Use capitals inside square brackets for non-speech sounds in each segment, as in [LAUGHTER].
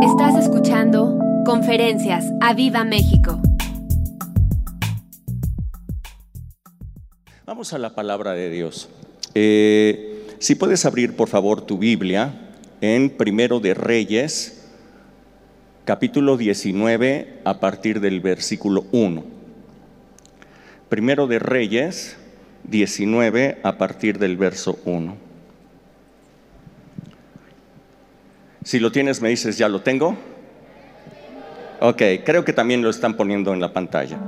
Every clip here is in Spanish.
Estás escuchando Conferencias a Viva México. Vamos a la palabra de Dios. Eh, si puedes abrir por favor tu Biblia en Primero de Reyes, capítulo 19, a partir del versículo 1. Primero de Reyes 19, a partir del verso 1. Si lo tienes, me dices, ¿ya lo tengo? Ok, creo que también lo están poniendo en la pantalla.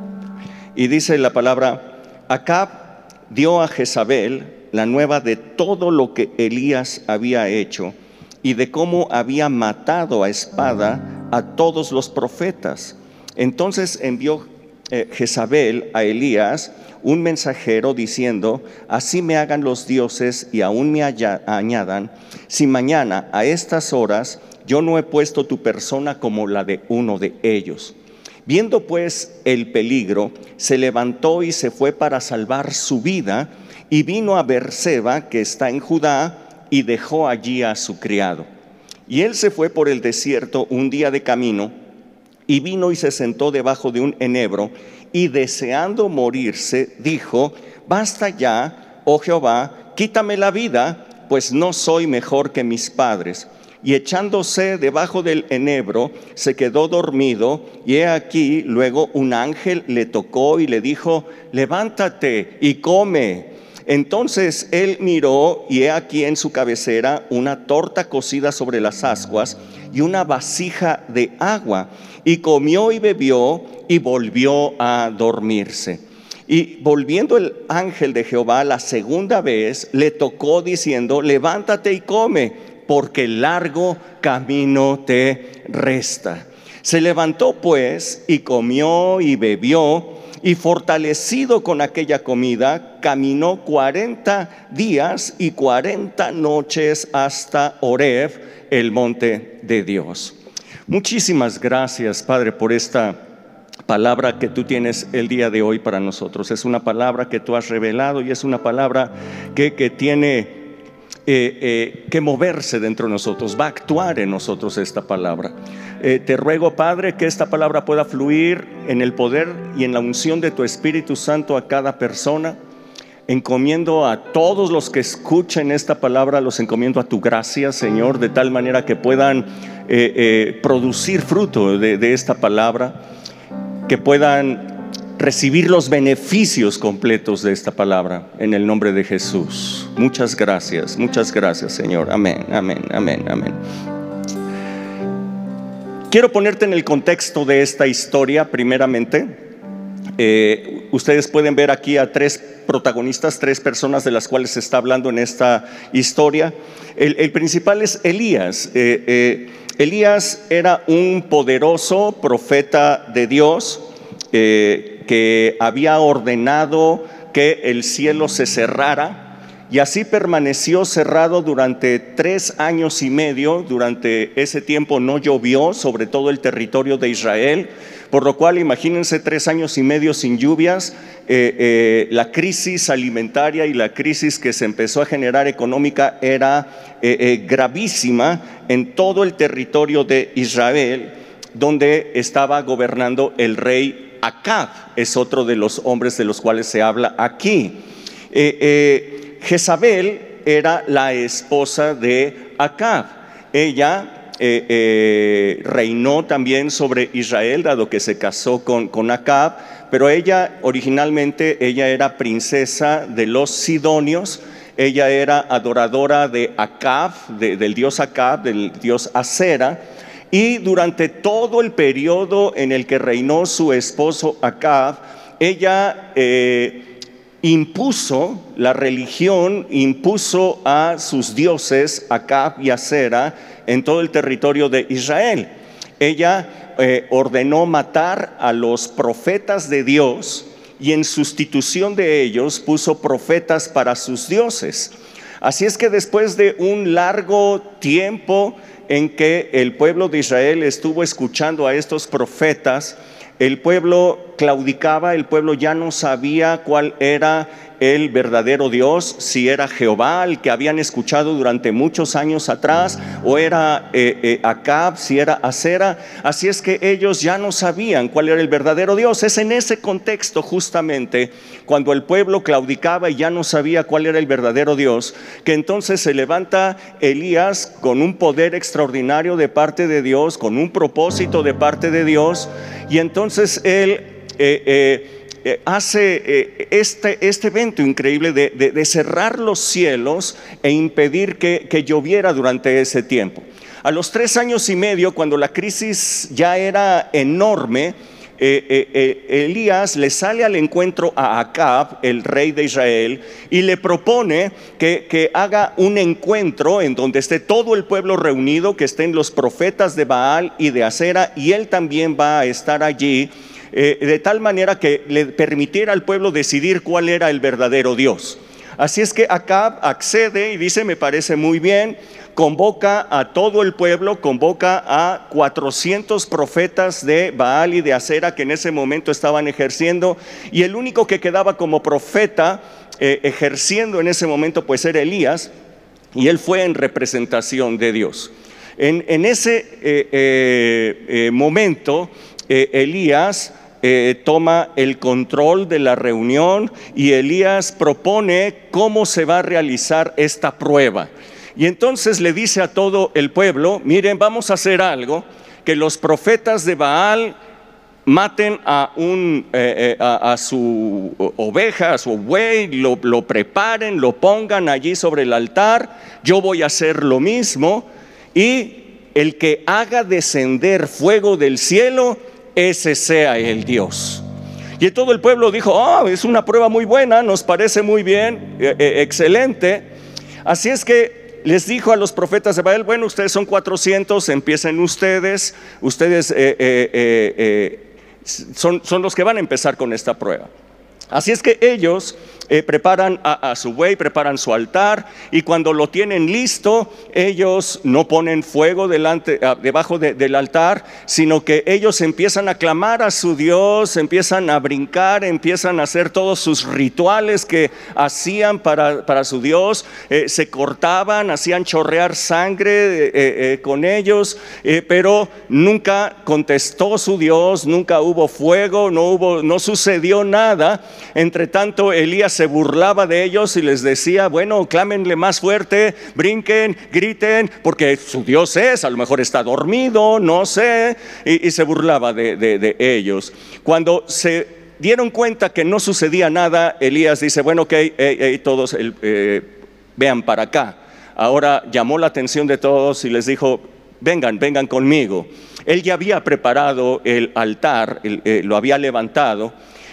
Y dice la palabra, Acab dio a Jezabel la nueva de todo lo que Elías había hecho y de cómo había matado a espada a todos los profetas. Entonces envió eh, Jezabel a Elías un mensajero diciendo, así me hagan los dioses y aún me añadan, si mañana a estas horas yo no he puesto tu persona como la de uno de ellos. Viendo pues el peligro, se levantó y se fue para salvar su vida y vino a Berseba, que está en Judá, y dejó allí a su criado. Y él se fue por el desierto un día de camino y vino y se sentó debajo de un enebro y deseando morirse, dijo, basta ya, oh Jehová, quítame la vida, pues no soy mejor que mis padres. Y echándose debajo del enebro, se quedó dormido, y he aquí, luego un ángel le tocó y le dijo, levántate y come. Entonces él miró y he aquí en su cabecera una torta cocida sobre las ascuas y una vasija de agua y comió y bebió y volvió a dormirse. Y volviendo el ángel de Jehová la segunda vez, le tocó diciendo, levántate y come, porque largo camino te resta. Se levantó pues y comió y bebió, y fortalecido con aquella comida, caminó cuarenta días y cuarenta noches hasta Oreb, el monte de Dios. Muchísimas gracias, Padre, por esta palabra que tú tienes el día de hoy para nosotros. Es una palabra que tú has revelado y es una palabra que, tiene eh, eh, que moverse dentro de nosotros, va a actuar en nosotros esta palabra. Eh, te ruego, Padre, que esta palabra pueda fluir en el poder y en la unción de tu Espíritu Santo a cada persona. Encomiendo a todos los que escuchen esta palabra, los encomiendo a tu gracia, Señor, de tal manera que puedan eh, eh, producir fruto de, esta palabra, que puedan recibir los beneficios completos de esta palabra en el nombre de Jesús. Muchas gracias, muchas gracias Señor. Amén, amén, amén, amén. Quiero ponerte en el contexto de esta historia primeramente. Eh, ustedes pueden ver aquí a tres protagonistas, tres personas de las cuales se está hablando en esta historia. El, principal es Elías. Elías era un poderoso profeta de Dios eh, que había ordenado que el cielo se cerrara y así permaneció cerrado durante tres años y medio. Durante ese tiempo no llovió sobre todo el territorio de Israel, por lo cual imagínense tres años y medio sin lluvias, eh, eh, la crisis alimentaria y la crisis que se empezó a generar económica era gravísima en todo el territorio de Israel, donde estaba gobernando el rey Acab, es otro de los hombres de los cuales se habla aquí. Eh, eh, Jezabel era la esposa de Acab. Ella eh, reinó también sobre Israel, dado que se casó con, con Acab, pero ella originalmente ella era princesa de los Sidonios ella era adoradora de Acab, del dios Acab, del dios Acera, y durante todo el periodo en el que reinó su esposo Acab, ella eh, impuso la religión, impuso a sus dioses Acab y Acera en todo el territorio de Israel. Ella eh, ordenó matar a los profetas de Dios, y en sustitución de ellos puso profetas para sus dioses. Así es que después de un largo tiempo en que el pueblo de Israel estuvo escuchando a estos profetas, el pueblo claudicaba, el pueblo ya no sabía cuál era el verdadero Dios, si era Jehová, el que habían escuchado durante muchos años atrás, o era eh, eh, Acab, si era Acera. Así es que ellos ya no sabían cuál era el verdadero Dios. Es en ese contexto justamente, cuando el pueblo claudicaba y ya no sabía cuál era el verdadero Dios, que entonces se levanta Elías con un poder extraordinario de parte de Dios, con un propósito de parte de Dios, y entonces él... Eh, eh, hace eh, este, este, evento increíble de, cerrar los cielos e impedir que, lloviera durante ese tiempo. A los tres años y medio, cuando la crisis ya era enorme, eh, Elías le sale al encuentro a Acab, el rey de Israel, y le propone que, que, haga un encuentro en donde esté todo el pueblo reunido, que estén los profetas de Baal y de Acera, y él también va a estar allí eh, de tal manera que le permitiera al pueblo decidir cuál era el verdadero Dios. Así es que Acab accede y dice, me parece muy bien, convoca a todo el pueblo, convoca a 400 profetas de Baal y de Acera que en ese momento estaban ejerciendo, y el único que quedaba como profeta eh, ejerciendo en ese momento pues era Elías, y él fue en representación de Dios. En, ese eh, momento, Elías eh, toma el control de la reunión y Elías propone cómo se va a realizar esta prueba. Y entonces le dice a todo el pueblo, miren, vamos a hacer algo, que los profetas de Baal maten a, un, eh, eh, a, su oveja, a su buey, lo, lo preparen, lo pongan allí sobre el altar, yo voy a hacer lo mismo y el que haga descender fuego del cielo, ese sea el Dios. Y todo el pueblo dijo, oh, es una prueba muy buena, nos parece muy bien, eh, eh, excelente. Así es que les dijo a los profetas de Baal, bueno, ustedes son 400, empiecen ustedes, ustedes eh, son, son los que van a empezar con esta prueba. Así es que ellos eh, preparan a, su buey, preparan su altar y cuando lo tienen listo, ellos no ponen fuego ah, debajo del altar, sino que ellos empiezan a clamar a su Dios, empiezan a brincar, empiezan a hacer todos sus rituales que hacían para, para su Dios, eh, se cortaban, hacían chorrear sangre eh, con ellos, pero nunca contestó su Dios, nunca hubo fuego, no, hubo, no sucedió nada. Entre tanto, Elías se burlaba de ellos y les decía, bueno, clámenle más fuerte, brinquen, griten, porque su Dios es, a lo mejor está dormido, no sé, y, se burlaba de, ellos. Cuando se dieron cuenta que no sucedía nada, Elías dice, bueno, ok, todos eh, vean para acá. Ahora llamó la atención de todos y les dijo, vengan, vengan conmigo. Él ya había preparado el altar, eh, lo había levantado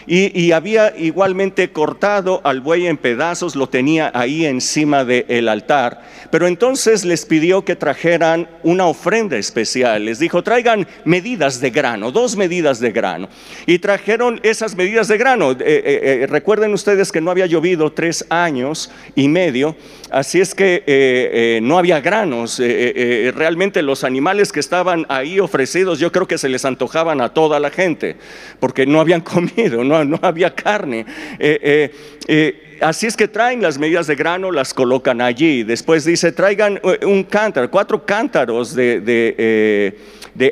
y, había igualmente cortado al buey en pedazos, lo tenía ahí encima del altar. Pero entonces les pidió que trajeran una ofrenda especial. Les dijo, traigan medidas de grano, dos medidas de grano. Y trajeron esas medidas de grano. Eh, eh, eh, recuerden ustedes que no había llovido tres años y medio, así es que no había granos. realmente los animales que estaban ahí ofrecidos, yo creo que se les antojaban a toda la gente, porque no habían [LAUGHS] comido, no no, había carne. Eh, eh, eh, así es que traen las medidas de grano, las colocan allí. Después dice, traigan un cántaro, cuatro cántaros de de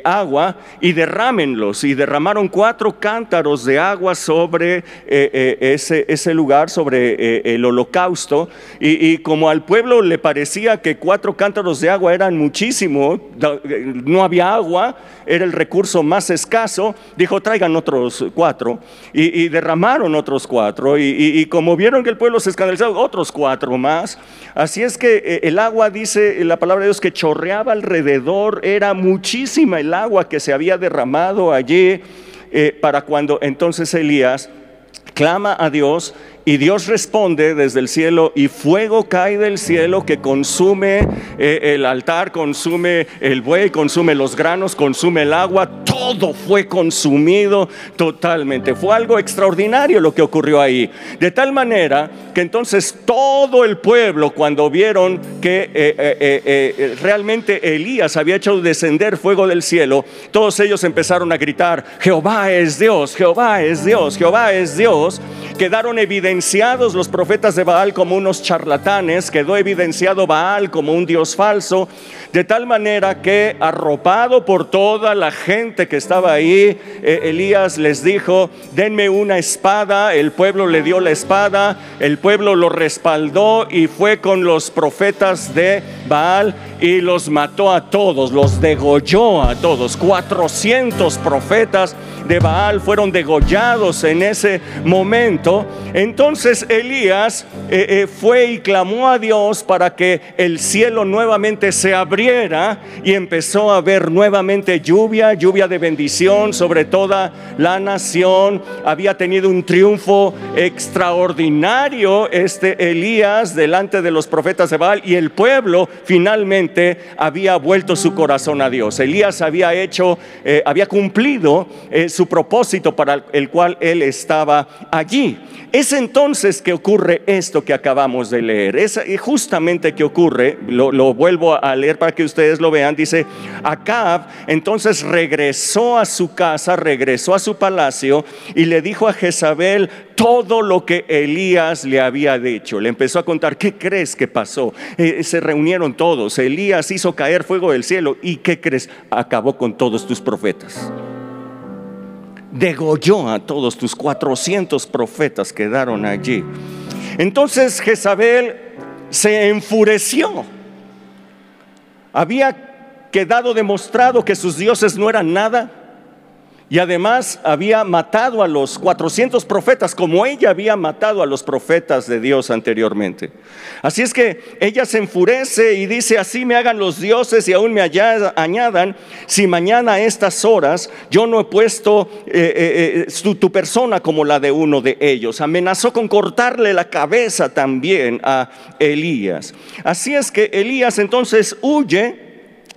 agua y derrámenlos. Y derramaron cuatro cántaros de agua sobre eh, eh, ese, ese, lugar, sobre eh, el holocausto. Y, como al pueblo le parecía que cuatro cántaros de agua eran muchísimo, no había agua, era el recurso más escaso, dijo traigan otros cuatro. Y, derramaron otros cuatro. Y, como vieron que el pueblo se escandalizaba, otros cuatro más. Así es que el agua, dice la palabra de Dios, que chorreaba alrededor, era muchísima el agua que se había derramado allí eh, para cuando entonces Elías clama a Dios y Dios responde desde el cielo y fuego cae del cielo que consume eh, el altar, consume el buey, consume los granos, consume el agua. Todo fue consumido totalmente. Fue algo extraordinario lo que ocurrió ahí. De tal manera que entonces todo el pueblo cuando vieron que eh, eh, realmente Elías había hecho descender fuego del cielo, todos ellos empezaron a gritar, Jehová es Dios, Jehová es Dios, Jehová es Dios. Quedaron evidenciados los profetas de Baal como unos charlatanes, quedó evidenciado Baal como un dios falso, de tal manera que arropado por toda la gente que estaba ahí, eh, Elías les dijo, denme una espada, el pueblo le dio la espada, el pueblo lo respaldó y fue con los profetas de Baal y los mató a todos, los degolló a todos. 400 profetas de Baal fueron degollados en ese momento. Entonces Elías eh, eh, fue y clamó a Dios para que el cielo nuevamente se abriera y empezó a ver nuevamente lluvia, lluvia de bendición sobre toda la nación. Había tenido un triunfo extraordinario este Elías delante de los profetas de Baal y el pueblo finalmente había vuelto su corazón a Dios. Elías había hecho, eh, había cumplido su propósito para el cual él estaba allí. Entonces que ocurre esto que acabamos de leer. Es justamente que ocurre, lo, vuelvo a leer para que ustedes lo vean, dice, Acab entonces regresó a su casa, regresó a su palacio y le dijo a Jezabel todo lo que Elías le había dicho. Le empezó a contar, ¿qué crees que pasó? Eh, se reunieron todos, Elías hizo caer fuego del cielo y ¿qué crees? Acabó con todos tus profetas degolló a todos tus 400 profetas quedaron allí. Entonces Jezabel se enfureció. Había quedado demostrado que sus dioses no eran nada y además había matado a los 400 profetas como ella había matado a los profetas de Dios anteriormente. Así es que ella se enfurece y dice, así me hagan los dioses y aún me añadan, si mañana a estas horas yo no he puesto eh, eh, eh, tu persona como la de uno de ellos. Amenazó con cortarle la cabeza también a Elías. Así es que Elías entonces huye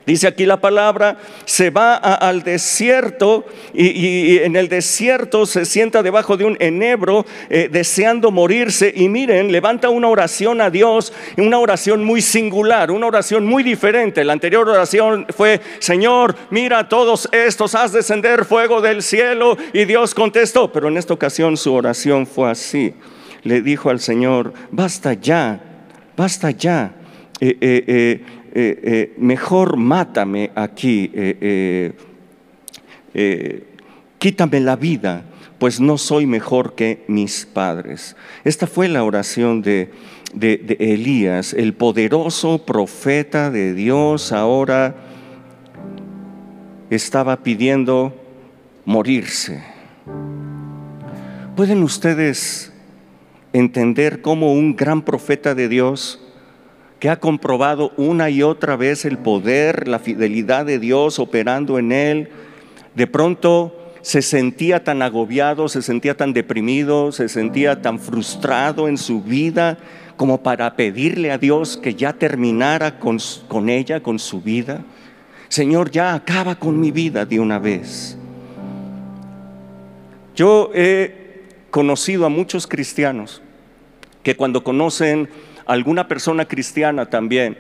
Dice aquí la palabra, se va al desierto y, en el desierto se sienta debajo de un enebro eh, deseando morirse y miren, levanta una oración a Dios, una oración muy singular, una oración muy diferente. La anterior oración fue, Señor, mira todos estos, haz descender fuego del cielo y Dios contestó, pero en esta ocasión su oración fue así. Le dijo al Señor, basta ya, basta ya. Eh, eh, eh, eh, mejor mátame aquí, eh, quítame la vida, pues no soy mejor que mis padres. Esta fue la oración de, de Elías, el poderoso profeta de Dios, ahora estaba pidiendo morirse. ¿Pueden ustedes entender cómo un gran profeta de Dios que ha comprobado una y otra vez el poder, la fidelidad de Dios operando en él, de pronto se sentía tan agobiado, se sentía tan deprimido, se sentía tan frustrado en su vida como para pedirle a Dios que ya terminara con, con ella, con su vida. Señor, ya acaba con mi vida de una vez. Yo he conocido a muchos cristianos que cuando conocen alguna persona cristiana también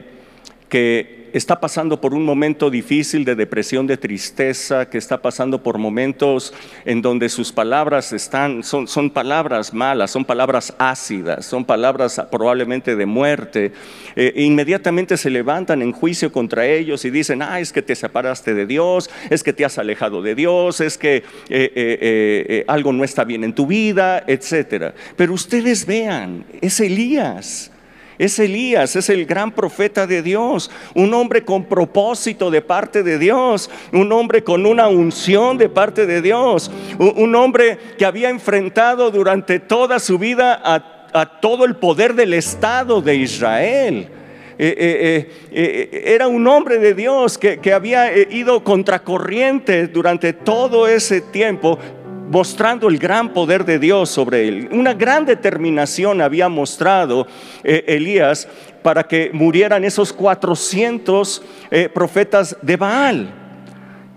que está pasando por un momento difícil de depresión, de tristeza, que está pasando por momentos en donde sus palabras están, son, son palabras malas, son palabras ácidas, son palabras probablemente de muerte, eh, e inmediatamente se levantan en juicio contra ellos y dicen, ah, es que te separaste de Dios, es que te has alejado de Dios, es que eh, eh, algo no está bien en tu vida, etc. Pero ustedes vean, es Elías es Elías, es el gran profeta de Dios, un hombre con propósito de parte de Dios, un hombre con una unción de parte de Dios, un hombre que había enfrentado durante toda su vida a, todo el poder del Estado de Israel. Eh, eh, eh, era un hombre de Dios que, que había ido contracorriente durante todo ese tiempo, mostrando el gran poder de Dios sobre él. Una gran determinación había mostrado eh, Elías para que murieran esos 400 eh, profetas de Baal.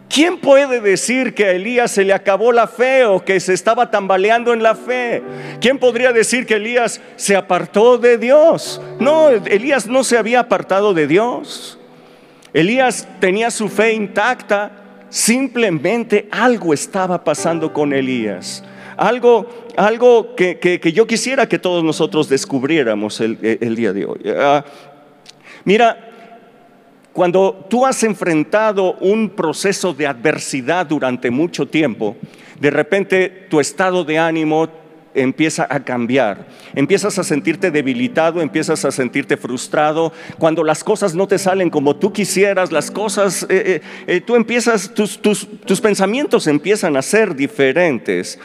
¿Quién puede decir que a Elías se le acabó la fe o que se estaba tambaleando en la fe? ¿Quién podría decir que Elías se apartó de Dios? No, Elías no se había apartado de Dios. Elías tenía su fe intacta, simplemente algo estaba pasando con Elías. Algo, algo que, yo quisiera que todos nosotros descubriéramos el, día de hoy. Ah, mira, cuando tú has enfrentado un proceso de adversidad durante mucho tiempo, de repente tu estado de ánimo empieza a cambiar. Empiezas a sentirte debilitado, empiezas a sentirte frustrado. Cuando las cosas no te salen como tú quisieras, las cosas, eh, eh, eh, tú empiezas, tus, tus, pensamientos empiezan a ser diferentes.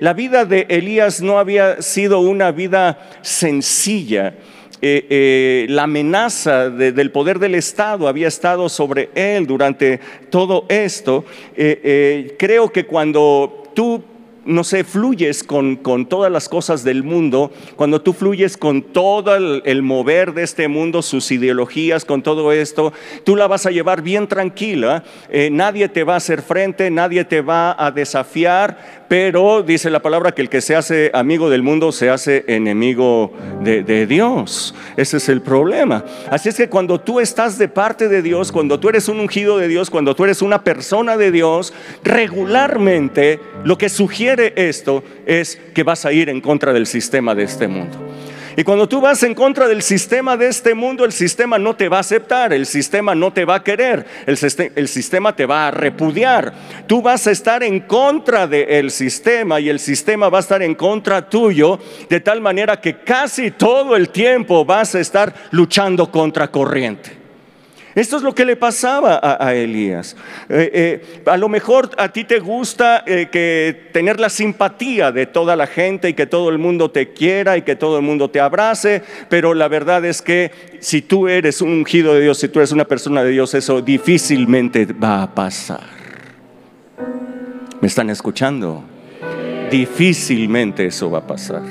la vida de Elías no había sido una vida sencilla. La amenaza del poder del Estado había estado sobre él durante todo esto. Creo que cuando tú no sé, fluyes con, todas las cosas del mundo, cuando tú fluyes con todo el, mover de este mundo, sus ideologías, con todo esto, tú la vas a llevar bien tranquila, eh, nadie te va a hacer frente, nadie te va a desafiar, pero dice la palabra que el que se hace amigo del mundo se hace enemigo de, Dios. Ese es el problema. Así es que cuando tú estás de parte de Dios, cuando tú eres un ungido de Dios, cuando tú eres una persona de Dios, regularmente lo que sugiere esto es que vas a ir en contra del sistema de este mundo. Y cuando tú vas en contra del sistema de este mundo, el sistema no te va a aceptar, el sistema no te va a querer, el, sistema te va a repudiar. Tú vas a estar en contra del sistema y el sistema va a estar en contra tuyo, de tal manera que casi todo el tiempo vas a estar luchando contra corriente. Esto es lo que le pasaba a, Elías. Eh, eh, a lo mejor a ti te gusta eh, que tener la simpatía de toda la gente y que todo el mundo te quiera y que todo el mundo te abrace, pero la verdad es que si tú eres un ungido de Dios, si tú eres una persona de Dios, eso difícilmente va a pasar. ¿Me están escuchando? Difícilmente eso va a pasar.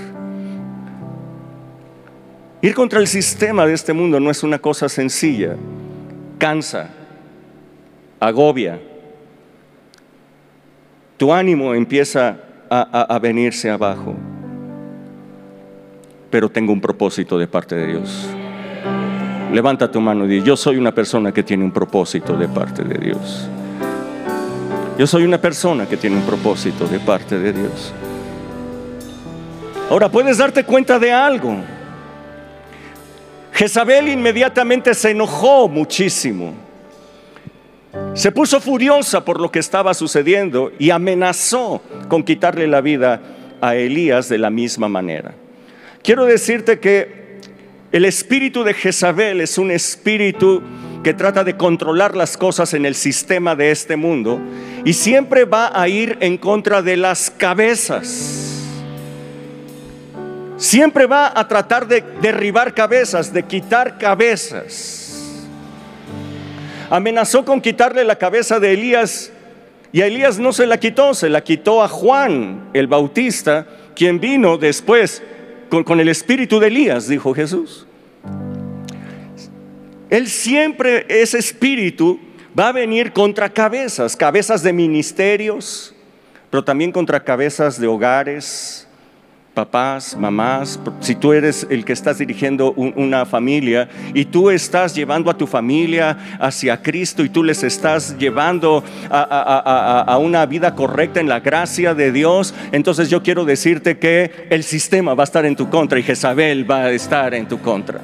Ir contra el sistema de este mundo no es una cosa sencilla cansa, agobia. Tu ánimo empieza a, venirse abajo. Pero tengo un propósito de parte de Dios. Levanta tu mano y di, yo soy una persona que tiene un propósito de parte de Dios. Yo soy una persona que tiene un propósito de parte de Dios. Ahora puedes darte cuenta de algo. Jezabel inmediatamente se enojó muchísimo. Se puso furiosa por lo que estaba sucediendo y amenazó con quitarle la vida a Elías de la misma manera. Quiero decirte que el espíritu de Jezabel es un espíritu que trata de controlar las cosas en el sistema de este mundo y siempre va a ir en contra de las cabezas siempre va a tratar de derribar cabezas, de quitar cabezas. Amenazó con quitarle la cabeza de Elías y a Elías no se la quitó, se la quitó a Juan el Bautista, quien vino después con, el espíritu de Elías, dijo Jesús. Él siempre, ese espíritu, va a venir contra cabezas, cabezas de ministerios, pero también contra cabezas de hogares, papás, mamás, si tú eres el que estás dirigiendo una familia y tú estás llevando a tu familia hacia Cristo y tú les estás llevando a, una vida correcta en la gracia de Dios, entonces yo quiero decirte que el sistema va a estar en tu contra y Jezabel va a estar en tu contra.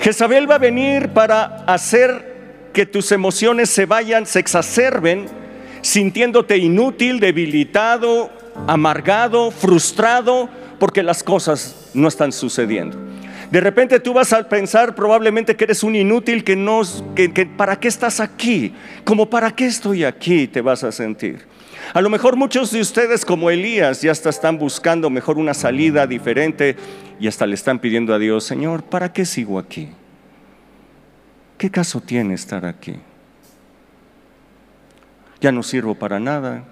Jezabel va a venir para hacer que tus emociones se vayan, se exacerben, sintiéndote inútil, debilitado, amargado, frustrado, porque las cosas no están sucediendo. De repente tú vas a pensar probablemente que eres un inútil, que no, que, para qué estás aquí, como para qué estoy aquí, te vas a sentir. A lo mejor muchos de ustedes como Elías ya hasta están buscando mejor una salida diferente y hasta le están pidiendo a Dios, Señor, ¿para qué sigo aquí? ¿Qué caso tiene estar aquí? Ya no sirvo para nada,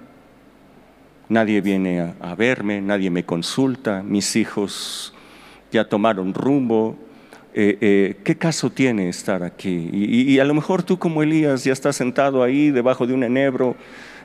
nadie viene a, verme, nadie me consulta, mis hijos ya tomaron rumbo. Eh, eh, ¿Qué caso tiene estar aquí? Y, a lo mejor tú como Elías ya estás sentado ahí debajo de un enebro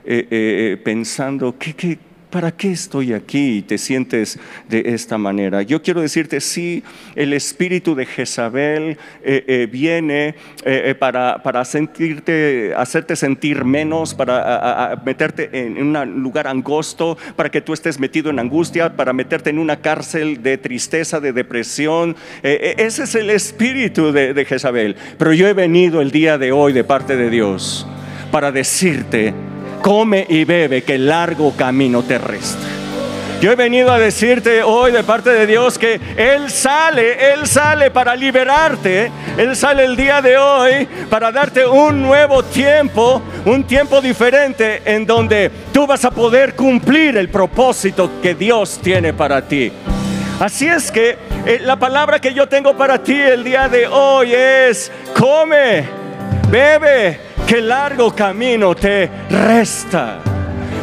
eh, pensando, ¿qué, qué, ¿para qué estoy aquí? Y te sientes de esta manera. Yo quiero decirte, sí, el espíritu de Jezabel eh, eh, viene eh, para, para, hacerte sentir menos, para meterte en un lugar angosto, para que tú estés metido en angustia, para meterte en una cárcel de tristeza, de depresión. ese es el espíritu de, de Jezabel. Pero yo he venido el día de hoy de parte de Dios para decirte, come y bebe, que largo camino te resta. Yo he venido a decirte hoy de parte de Dios que Él sale, Él sale para liberarte, Él sale el día de hoy para darte un nuevo tiempo, un tiempo diferente en donde tú vas a poder cumplir el propósito que Dios tiene para ti. Así es que eh, la palabra que yo tengo para ti el día de hoy es, come, bebe qué largo camino te resta.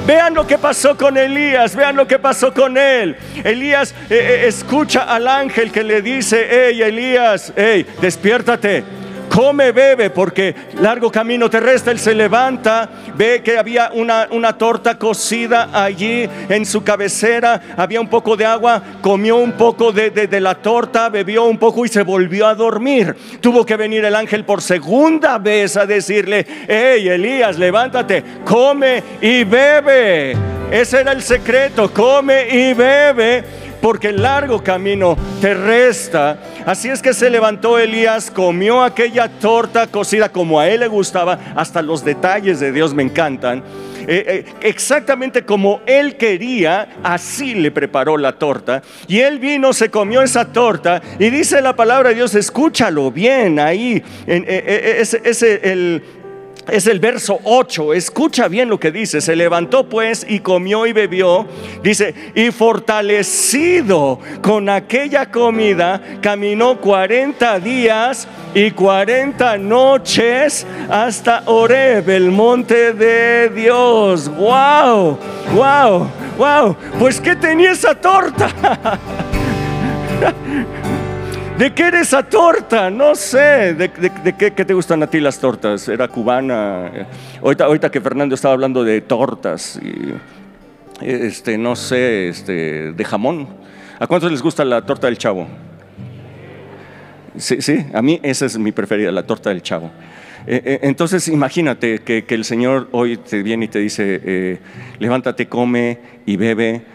Vean lo que pasó con Elías, vean lo que pasó con él. Elías eh, eh, escucha al ángel que le dice, hey Elías, hey, despiértate come, bebe, porque largo camino te resta. Él se levanta, ve que había una, una torta cocida allí en su cabecera, había un poco de agua, comió un poco de, de, la torta, bebió un poco y se volvió a dormir. Tuvo que venir el ángel por segunda vez a decirle, hey Elías, levántate, come y bebe. Ese era el secreto, come y bebe porque el largo camino te resta. Así es que se levantó Elías, comió aquella torta cocida como a él le gustaba, hasta los detalles de Dios me encantan. Eh, eh, exactamente como él quería, así le preparó la torta. Y él vino, se comió esa torta y dice la palabra de Dios, escúchalo bien ahí. En, eh, ese, el es el verso 8. Escucha bien lo que dice. Se levantó pues y comió y bebió. Dice, y fortalecido con aquella comida, caminó 40 días y 40 noches hasta Oreb, el monte de Dios. ¡Wow! ¡Wow! ¡Wow! Pues ¿qué tenía esa torta? [LAUGHS] ¿De qué era esa torta? No sé. ¿De, qué, te gustan a ti las tortas? ¿Era cubana? Ahorita, ahorita que Fernando estaba hablando de tortas, y, este, no sé, este, de jamón. ¿A cuántos les gusta la torta del chavo? Sí, sí, a mí esa es mi preferida, la torta del chavo. Eh, eh, entonces imagínate que, el Señor hoy te viene y te dice, eh, levántate, come y bebe,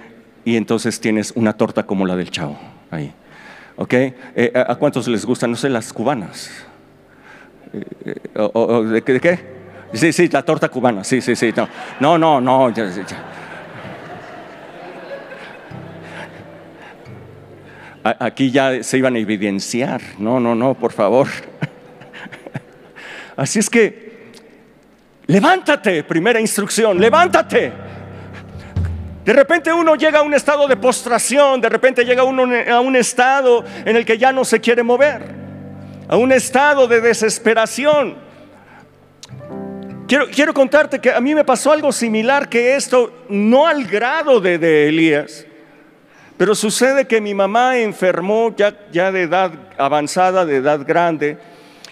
y entonces tienes una torta como la del chavo ahí. ¿Ok? Eh, ¿A cuántos les gustan, no sé, las cubanas? Eh, eh, ¿de, qué, Sí, sí, la torta cubana, sí, sí, sí. No, no, no, Aquí ya se iban a evidenciar. No, no, no, por favor. [LAUGHS] Así es que, levántate, primera instrucción, levántate. De repente uno llega a un estado de postración, de repente llega uno a un estado en el que ya no se quiere mover, a un estado de desesperación. Quiero, quiero contarte que a mí me pasó algo similar que esto, no al grado de, de Elías, pero sucede que mi mamá enfermó ya, ya de edad avanzada, de edad grande,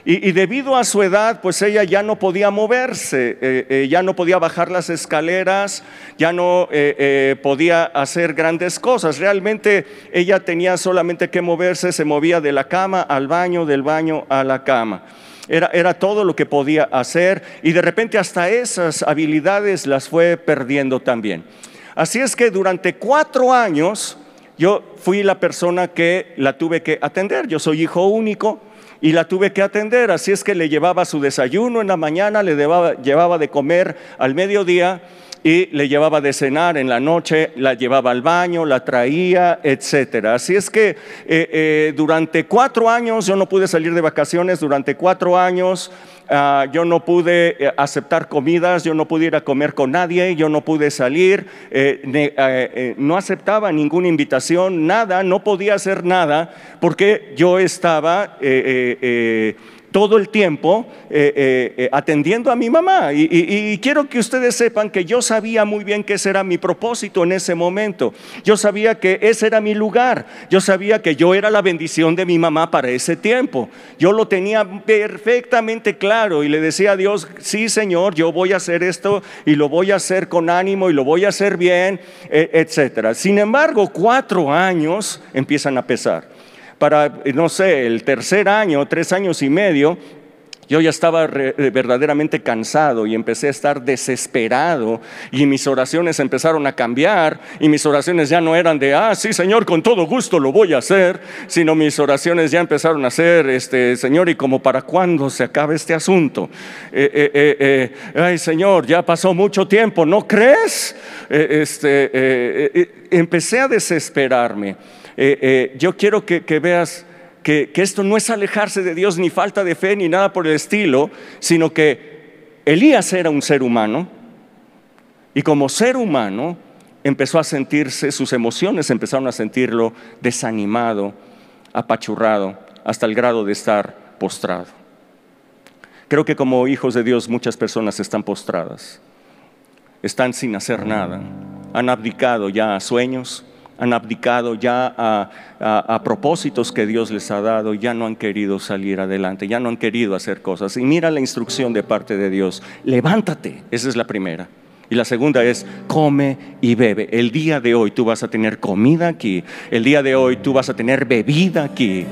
y, debido a su edad, pues ella ya no podía moverse, eh, eh, ya no podía bajar las escaleras, ya no eh, podía hacer grandes cosas. Realmente ella tenía solamente que moverse, se movía de la cama al baño, del baño a la cama. Era, era todo lo que podía hacer y de repente hasta esas habilidades las fue perdiendo también. Así es que durante cuatro años yo fui la persona que la tuve que atender. Yo soy hijo único y la tuve que atender. Así es que le llevaba su desayuno en la mañana, le llevaba, de comer al mediodía y le llevaba de cenar en la noche, la llevaba al baño, la traía, etcétera. Así es que eh, eh, durante cuatro años yo no pude salir de vacaciones, durante cuatro años Ah, yo no pude eh, aceptar comidas, yo no pude ir a comer con nadie, yo no pude salir, no aceptaba ninguna invitación, nada, no podía hacer nada, porque yo estaba todo el tiempo eh, eh, eh, atendiendo a mi mamá. Y, quiero que ustedes sepan que yo sabía muy bien que ese era mi propósito en ese momento. Yo sabía que ese era mi lugar. Yo sabía que yo era la bendición de mi mamá para ese tiempo. Yo lo tenía perfectamente claro y le decía a Dios, sí Señor, yo voy a hacer esto y lo voy a hacer con ánimo y lo voy a hacer bien, etc. Sin embargo, cuatro años empiezan a pesar para, no sé, el tercer año, tres años y medio, yo ya estaba eh, verdaderamente cansado y empecé a estar desesperado y mis oraciones empezaron a cambiar y mis oraciones ya no eran de, ah, sí, Señor, con todo gusto lo voy a hacer, sino mis oraciones ya empezaron a ser, este, Señor, ¿y como para cuándo se acabe este asunto? Eh, eh, ay, Señor, ya pasó mucho tiempo, ¿no crees? este, empecé a desesperarme. Eh, eh, yo quiero que, veas que, esto no es alejarse de Dios ni falta de fe ni nada por el estilo, sino que Elías era un ser humano y como ser humano empezó a sentirse, sus emociones empezaron a sentirlo desanimado, apachurrado, hasta el grado de estar postrado. Creo que como hijos de Dios muchas personas están postradas, están sin hacer nada, han abdicado ya a sueños, han abdicado ya a, propósitos que Dios les ha dado, ya no han querido salir adelante, ya no han querido hacer cosas. Y mira la instrucción de parte de Dios, levántate, esa es la primera. Y la segunda es, come y bebe. El día de hoy tú vas a tener comida aquí, el día de hoy tú vas a tener bebida aquí.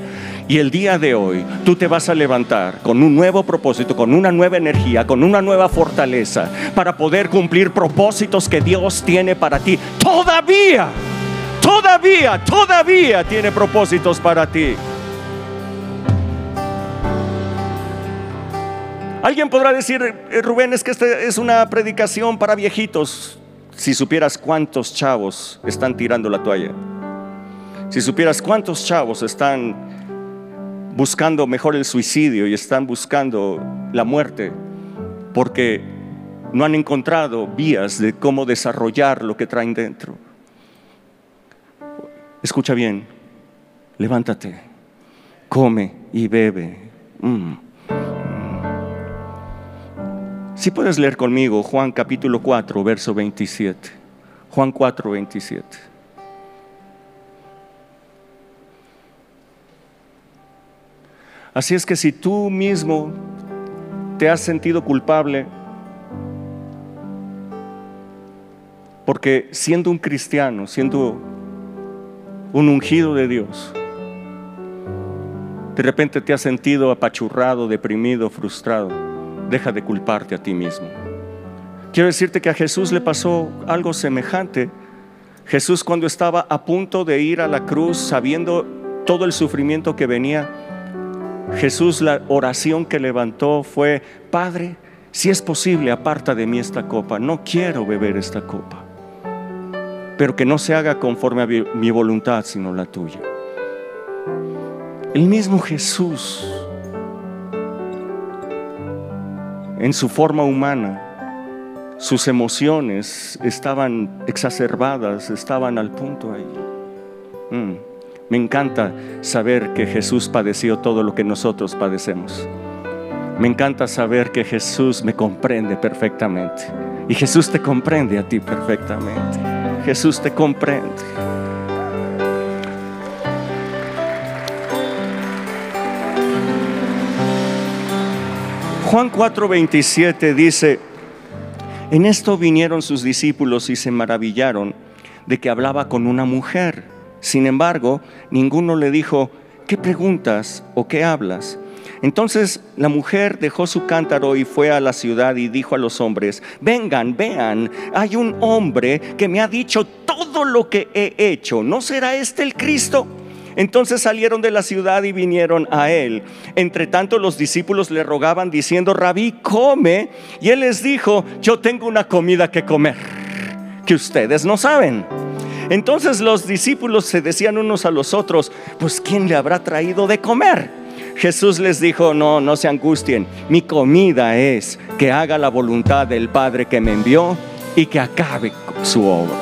Y el día de hoy tú te vas a levantar con un nuevo propósito, con una nueva energía, con una nueva fortaleza para poder cumplir propósitos que Dios tiene para ti. Todavía todavía, tiene propósitos para ti. Alguien podrá decir, eh, Rubén, es que esta es una predicación para viejitos. Si supieras cuántos chavos están tirando la toalla. Si supieras cuántos chavos están buscando mejor el suicidio y están buscando la muerte porque no han encontrado vías de cómo desarrollar lo que traen dentro. Escucha bien, levántate, come y bebe. Mm, mm. Si puedes leer conmigo Juan capítulo 4, verso 27. Juan 4, 27. Así es que si tú mismo te has sentido culpable, porque siendo un cristiano, siendo un ungido de Dios. De repente te has sentido apachurrado, deprimido, frustrado. Deja de culparte a ti mismo. Quiero decirte que a Jesús le pasó algo semejante. Jesús cuando estaba a punto de ir a la cruz, sabiendo todo el sufrimiento que venía, Jesús la oración que levantó fue, Padre, si es posible, aparta de mí esta copa. No quiero beber esta copa pero que no se haga conforme a mi voluntad, sino la tuya. El mismo Jesús, en su forma humana, sus emociones estaban exacerbadas, estaban al punto ahí. Mm, me encanta saber que Jesús padeció todo lo que nosotros padecemos. Me encanta saber que Jesús me comprende perfectamente. Y Jesús te comprende a ti perfectamente. Jesús te comprende. Juan 4:27 dice, en esto vinieron sus discípulos y se maravillaron de que hablaba con una mujer. Sin embargo, ninguno le dijo, ¿qué preguntas o qué hablas? Entonces la mujer dejó su cántaro y fue a la ciudad y dijo a los hombres, vengan, vean, hay un hombre que me ha dicho todo lo que he hecho, ¿no será este el Cristo? Entonces salieron de la ciudad y vinieron a él. Entre tanto los discípulos le rogaban diciendo, rabí, come. Y él les dijo, yo tengo una comida que comer, que ustedes no saben. Entonces los discípulos se decían unos a los otros, pues ¿quién le habrá traído de comer? Jesús les dijo, no, no se angustien, mi comida es que haga la voluntad del Padre que me envió y que acabe su obra.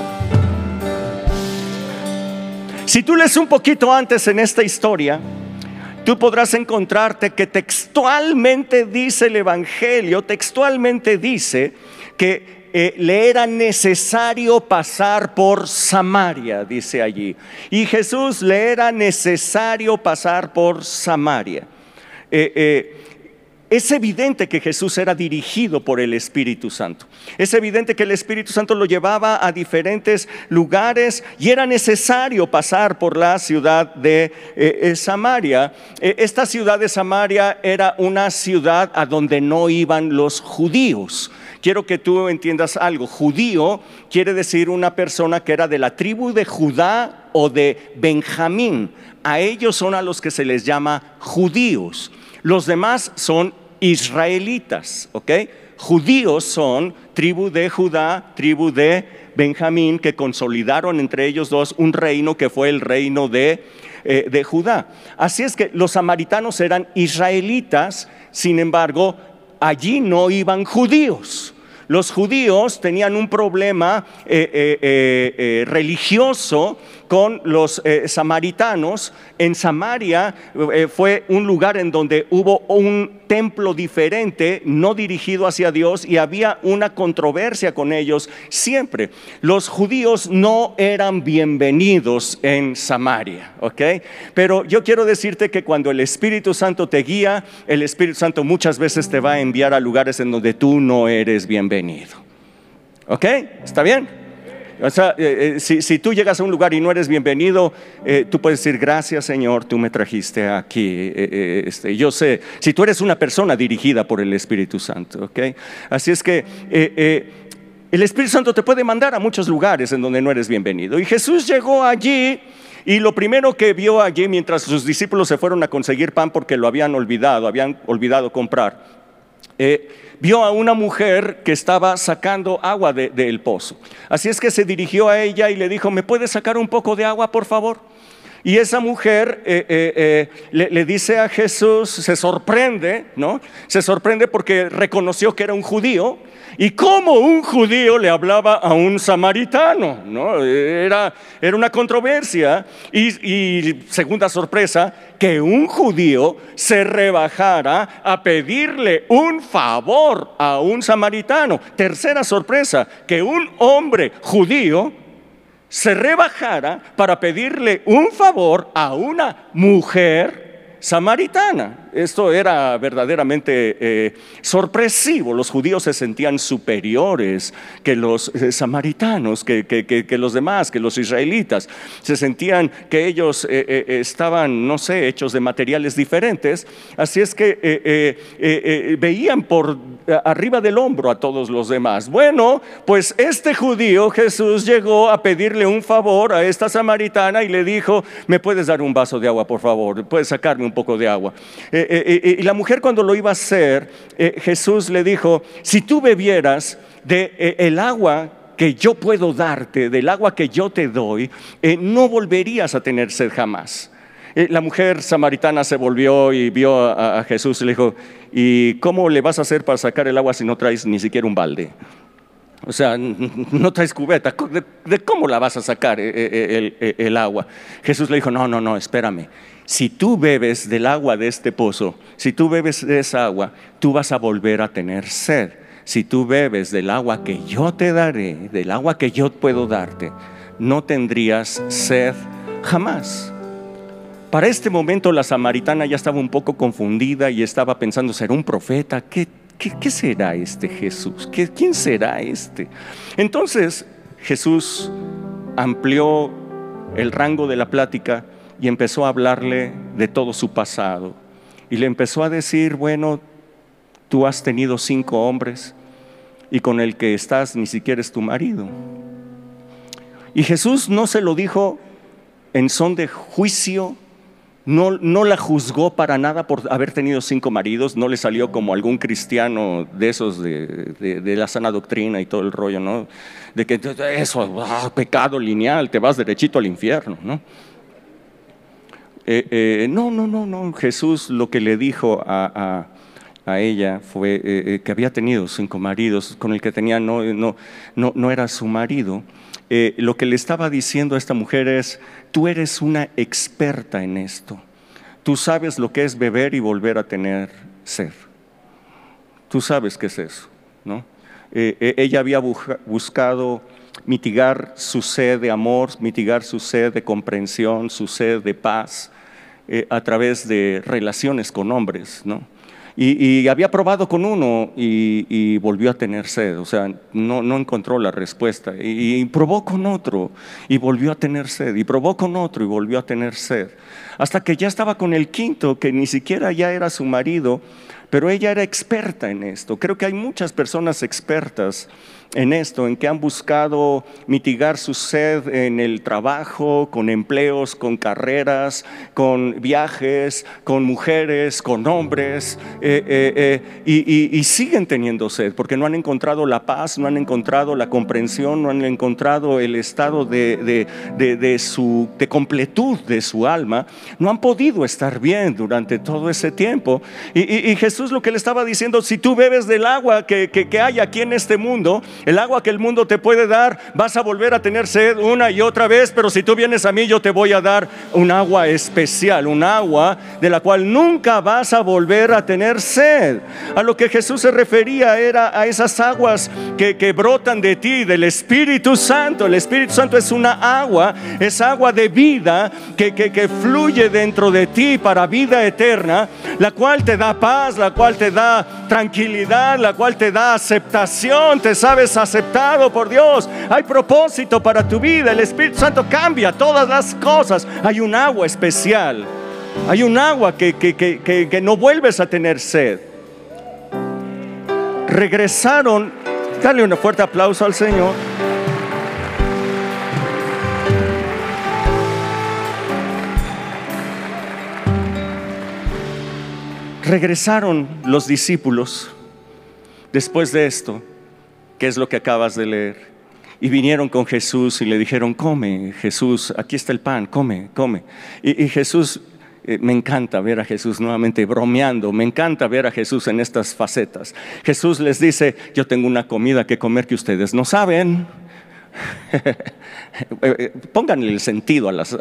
Si tú lees un poquito antes en esta historia, tú podrás encontrarte que textualmente dice el Evangelio, textualmente dice que eh, le era necesario pasar por Samaria, dice allí. Y Jesús le era necesario pasar por Samaria. Eh, eh, es evidente que Jesús era dirigido por el Espíritu Santo. Es evidente que el Espíritu Santo lo llevaba a diferentes lugares y era necesario pasar por la ciudad de Samaria. esta ciudad de Samaria era una ciudad a donde no iban los judíos. Quiero que tú entiendas algo. Judío quiere decir una persona que era de la tribu de Judá o de Benjamín. A ellos son a los que se les llama judíos. Los demás son israelitas, ¿ok? Judíos son tribu de Judá, tribu de Benjamín, que consolidaron entre ellos dos un reino que fue el reino de, eh, de Judá. Así es que los samaritanos eran israelitas, sin embargo, allí no iban judíos. Los judíos tenían un problema eh, eh, eh, religioso con los eh, samaritanos. En Samaria eh, fue un lugar en donde hubo un templo diferente, no dirigido hacia Dios, y había una controversia con ellos siempre. Los judíos no eran bienvenidos en Samaria, ¿ok? Pero yo quiero decirte que cuando el Espíritu Santo te guía, el Espíritu Santo muchas veces te va a enviar a lugares en donde tú no eres bienvenido. ¿Ok? ¿Está bien? O sea, eh, eh, si, tú llegas a un lugar y no eres bienvenido, eh, tú puedes decir, gracias Señor, tú me trajiste aquí. Este, yo sé, si tú eres una persona dirigida por el Espíritu Santo, ¿ok? Así es que el Espíritu Santo te puede mandar a muchos lugares en donde no eres bienvenido. Y Jesús llegó allí y lo primero que vio allí mientras sus discípulos se fueron a conseguir pan porque lo habían olvidado, habían olvidado comprar eh, vio a una mujer que estaba sacando agua del pozo. Así es que se dirigió a ella y le dijo, ¿me puedes sacar un poco de agua, por favor? Y esa mujer eh, eh, le, le, dice a Jesús, se sorprende, ¿no? Se sorprende porque reconoció que era un judío y cómo un judío le hablaba a un samaritano, ¿no? Era, era una controversia. Y, segunda sorpresa, que un judío se rebajara a pedirle un favor a un samaritano. Tercera sorpresa, que un hombre judío se rebajara para pedirle un favor a una mujer samaritana. Esto era verdaderamente eh, sorpresivo. Los judíos se sentían superiores que los eh, samaritanos, que, los demás, que los israelitas. Se sentían que ellos eh, estaban, no sé, hechos de materiales diferentes. Así es que veían por arriba del hombro a todos los demás. Bueno, pues este judío Jesús llegó a pedirle un favor a esta samaritana y le dijo, ¿me puedes dar un vaso de agua, por favor? ¿Puedes sacarme un poco de agua? Eh, eh, eh, y la mujer cuando lo iba a hacer, Jesús le dijo, si tú bebieras de el agua que yo puedo darte, del agua que yo te doy, no volverías a tener sed jamás. La mujer samaritana se volvió y vio a, Jesús y le dijo, ¿y cómo le vas a hacer para sacar el agua si no traes ni siquiera un balde? O sea, no traes cubeta. ¿De, cómo la vas a sacar el agua? Jesús le dijo, no, no, no, espérame si tú bebes del agua de este pozo, si tú bebes de esa agua, tú vas a volver a tener sed. Si tú bebes del agua que yo te daré, del agua que yo puedo darte, no tendrías sed jamás. Para este momento la samaritana ya estaba un poco confundida y estaba pensando, ¿será un profeta? ¿Qué, será este Jesús? ¿Quién será este? Entonces Jesús amplió el rango de la plática y empezó a hablarle de todo su pasado. Y le empezó a decir, bueno, tú has tenido cinco hombres y con el que estás ni siquiera es tu marido. Y Jesús no se lo dijo en son de juicio, no, no, la juzgó para nada por haber tenido cinco maridos, no le salió como algún cristiano de esos de, la sana doctrina y todo el rollo, ¿no? De que eso, ah, pecado lineal, te vas derechito al infierno, ¿no? Eh, eh, no, no, no, no. Jesús lo que le dijo a, ella fue eh, que había tenido cinco maridos, con el que tenía no, no, no, no era su marido. lo que le estaba diciendo a esta mujer es, tú eres una experta en esto. tú sabes lo que es beber y volver a tener sed. Tú sabes qué es eso, ¿no? Ella había buscado mitigar su sed de amor, mitigar su sed de comprensión, su sed de paz eh, a través de relaciones con hombres, ¿no? Y, había probado con uno y, volvió a tener sed, o sea, no, no encontró la respuesta. Y, probó con otro y volvió a tener sed. Y probó con otro y volvió a tener sed. Hasta que ya estaba con el quinto, que ni siquiera ya era su marido, pero ella era experta en esto. Creo que hay muchas personas expertas en esto, en que han buscado mitigar su sed en el trabajo, con empleos, con carreras, con viajes, con mujeres, con hombres, eh, eh, eh, y, siguen teniendo sed, porque no han encontrado la paz, no han encontrado la comprensión, no han encontrado el estado de, de, su, de completud de su alma, no han podido estar bien durante todo ese tiempo. Y, Jesús lo que le estaba diciendo, si tú bebes del agua que, que hay aquí en este mundo, el agua que el mundo te puede dar, vas a volver a tener sed una y otra vez, pero si tú vienes a mí, yo te voy a dar un agua especial, un agua de la cual nunca vas a volver a tener sed. A lo que Jesús se refería era a esas aguas que, que brotan de ti, del Espíritu Santo. El Espíritu Santo es una agua, es agua de vida que, que, que fluye dentro de ti para vida eterna, la cual te da paz, la cual te da tranquilidad, la cual te da aceptación, te sabes aceptado por Dios. Hay propósito para tu vida. El Espíritu Santo cambia todas las cosas. Hay un agua especial. Hay un agua que, que, no vuelves a tener sed. Regresaron. Dale un fuerte aplauso al Señor. Regresaron los discípulos después de esto, que es lo que acabas de leer. Y vinieron con Jesús y le dijeron, come Jesús, aquí está el pan, come, come. Y, Jesús, eh, me encanta ver a Jesús nuevamente bromeando, me encanta ver a Jesús en estas facetas. Jesús les dice, yo tengo una comida que comer que ustedes no saben. [LAUGHS] Pónganle el sentido a las...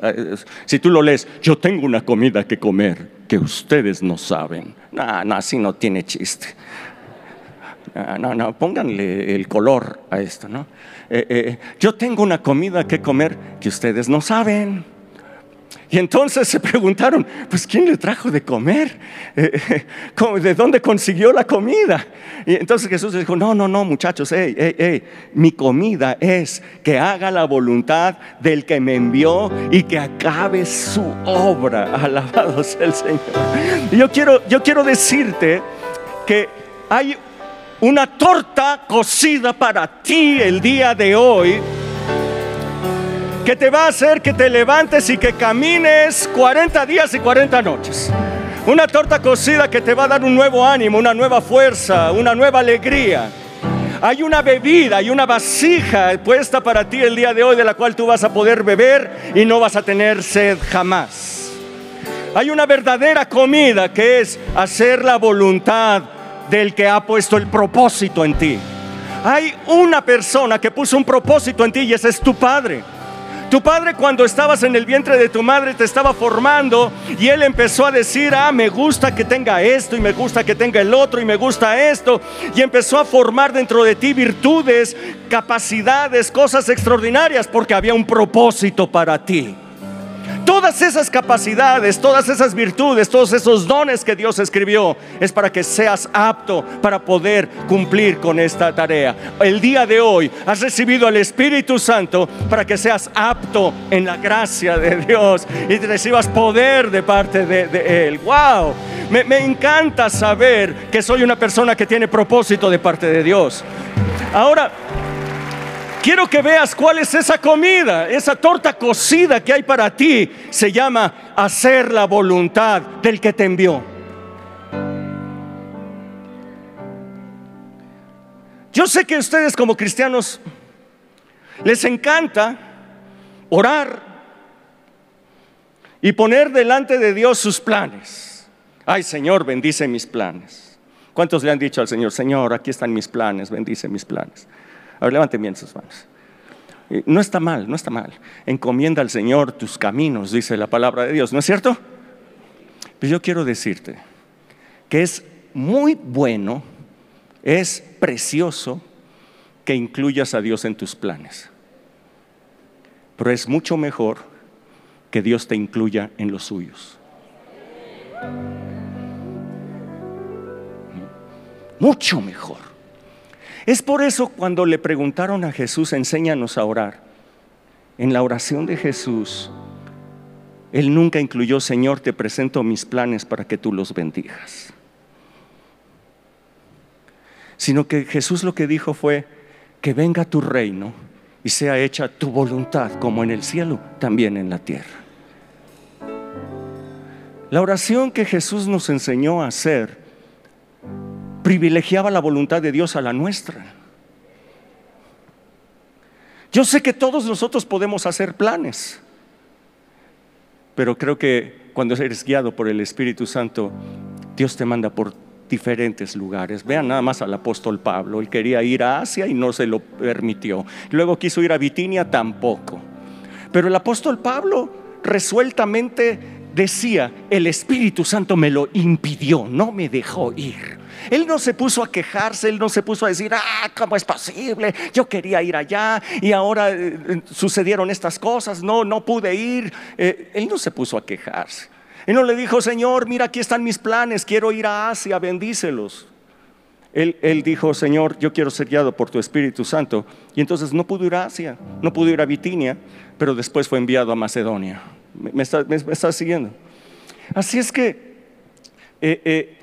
Si tú lo lees, yo tengo una comida que comer que ustedes no saben. No, no, así no tiene chiste. No, no, pónganle el color a esto, ¿no? Eh, eh, yo tengo una comida que comer que ustedes no saben. Y entonces se preguntaron, pues ¿quién le trajo de comer? Eh, ¿De dónde consiguió la comida? Y entonces Jesús dijo, no, no, no, muchachos, mi comida es que haga la voluntad del que me envió y que acabe su obra. [LAUGHS] Alabado sea el Señor. yo quiero, yo quiero decirte que hay una torta cocida para ti el día de hoy que te va a hacer que te levantes y que camines 40 días y 40 noches. Una torta cocida que te va a dar un nuevo ánimo, una nueva fuerza, una nueva alegría. Hay una bebida, hay una vasija puesta para ti el día de hoy de la cual tú vas a poder beber y no vas a tener sed jamás. Hay una verdadera comida que es hacer la voluntad del que ha puesto el propósito en ti. Hay una persona que puso un propósito en ti y ese es tu padre. Tu padre cuando estabas en el vientre de tu madre te estaba formando y él empezó a decir, ah, me gusta que tenga esto y me gusta que tenga el otro y me gusta esto. Y empezó a formar dentro de ti virtudes, capacidades, cosas extraordinarias porque había un propósito para ti. Todas esas capacidades, todas esas virtudes, todos esos dones que Dios escribió es para que seas apto para poder cumplir con esta tarea. El día de hoy has recibido al Espíritu Santo para que seas apto en la gracia de Dios y recibas poder de parte de, Él. ¡Wow! Me, me encanta saber que soy una persona que tiene propósito de parte de Dios. Ahora, Quiero que veas cuál es esa comida, esa torta cocida que hay para ti. Se llama hacer la voluntad del que te envió. Yo sé que ustedes como cristianos les encanta orar y poner delante de Dios sus planes. Ay Señor, bendice mis planes. ¿Cuántos le han dicho al Señor, Señor, aquí están mis planes, bendice mis planes? A ver, levanten bien sus manos. No está mal, no está mal. Encomienda al Señor tus caminos, dice la palabra de Dios, ¿no es cierto? Pero yo quiero decirte que es muy bueno, es precioso que incluyas a Dios en tus planes. Pero es mucho mejor que Dios te incluya en los suyos. Mucho mejor. Es por eso cuando le preguntaron a Jesús, enséñanos a orar. En la oración de Jesús, Él nunca incluyó, Señor, te presento mis planes para que tú los bendigas. Sino que Jesús lo que dijo fue, que venga tu reino y sea hecha tu voluntad como en el cielo, también en la tierra. La oración que Jesús nos enseñó a hacer privilegiaba la voluntad de Dios a la nuestra. Yo sé que todos nosotros podemos hacer planes, pero creo que cuando eres guiado por el Espíritu Santo, Dios te manda por diferentes lugares. Vean nada más al apóstol Pablo. Él quería ir a Asia y no se lo permitió. Luego quiso ir a Bitinia tampoco. Pero el apóstol Pablo resueltamente decía, el Espíritu Santo me lo impidió, no me dejó ir. Él no se puso a quejarse, él no se puso a decir, ah, ¿cómo es posible? Yo quería ir allá y ahora eh, sucedieron estas cosas, no, no pude ir. Eh, él no se puso a quejarse. Él no le dijo, Señor, mira, aquí están mis planes, quiero ir a Asia, bendícelos. Él, él, dijo, Señor, yo quiero ser guiado por tu Espíritu Santo. Y entonces no pudo ir a Asia, no pudo ir a Bitinia, pero después fue enviado a Macedonia. ¿Me, está, siguiendo? Así es que eh, eh,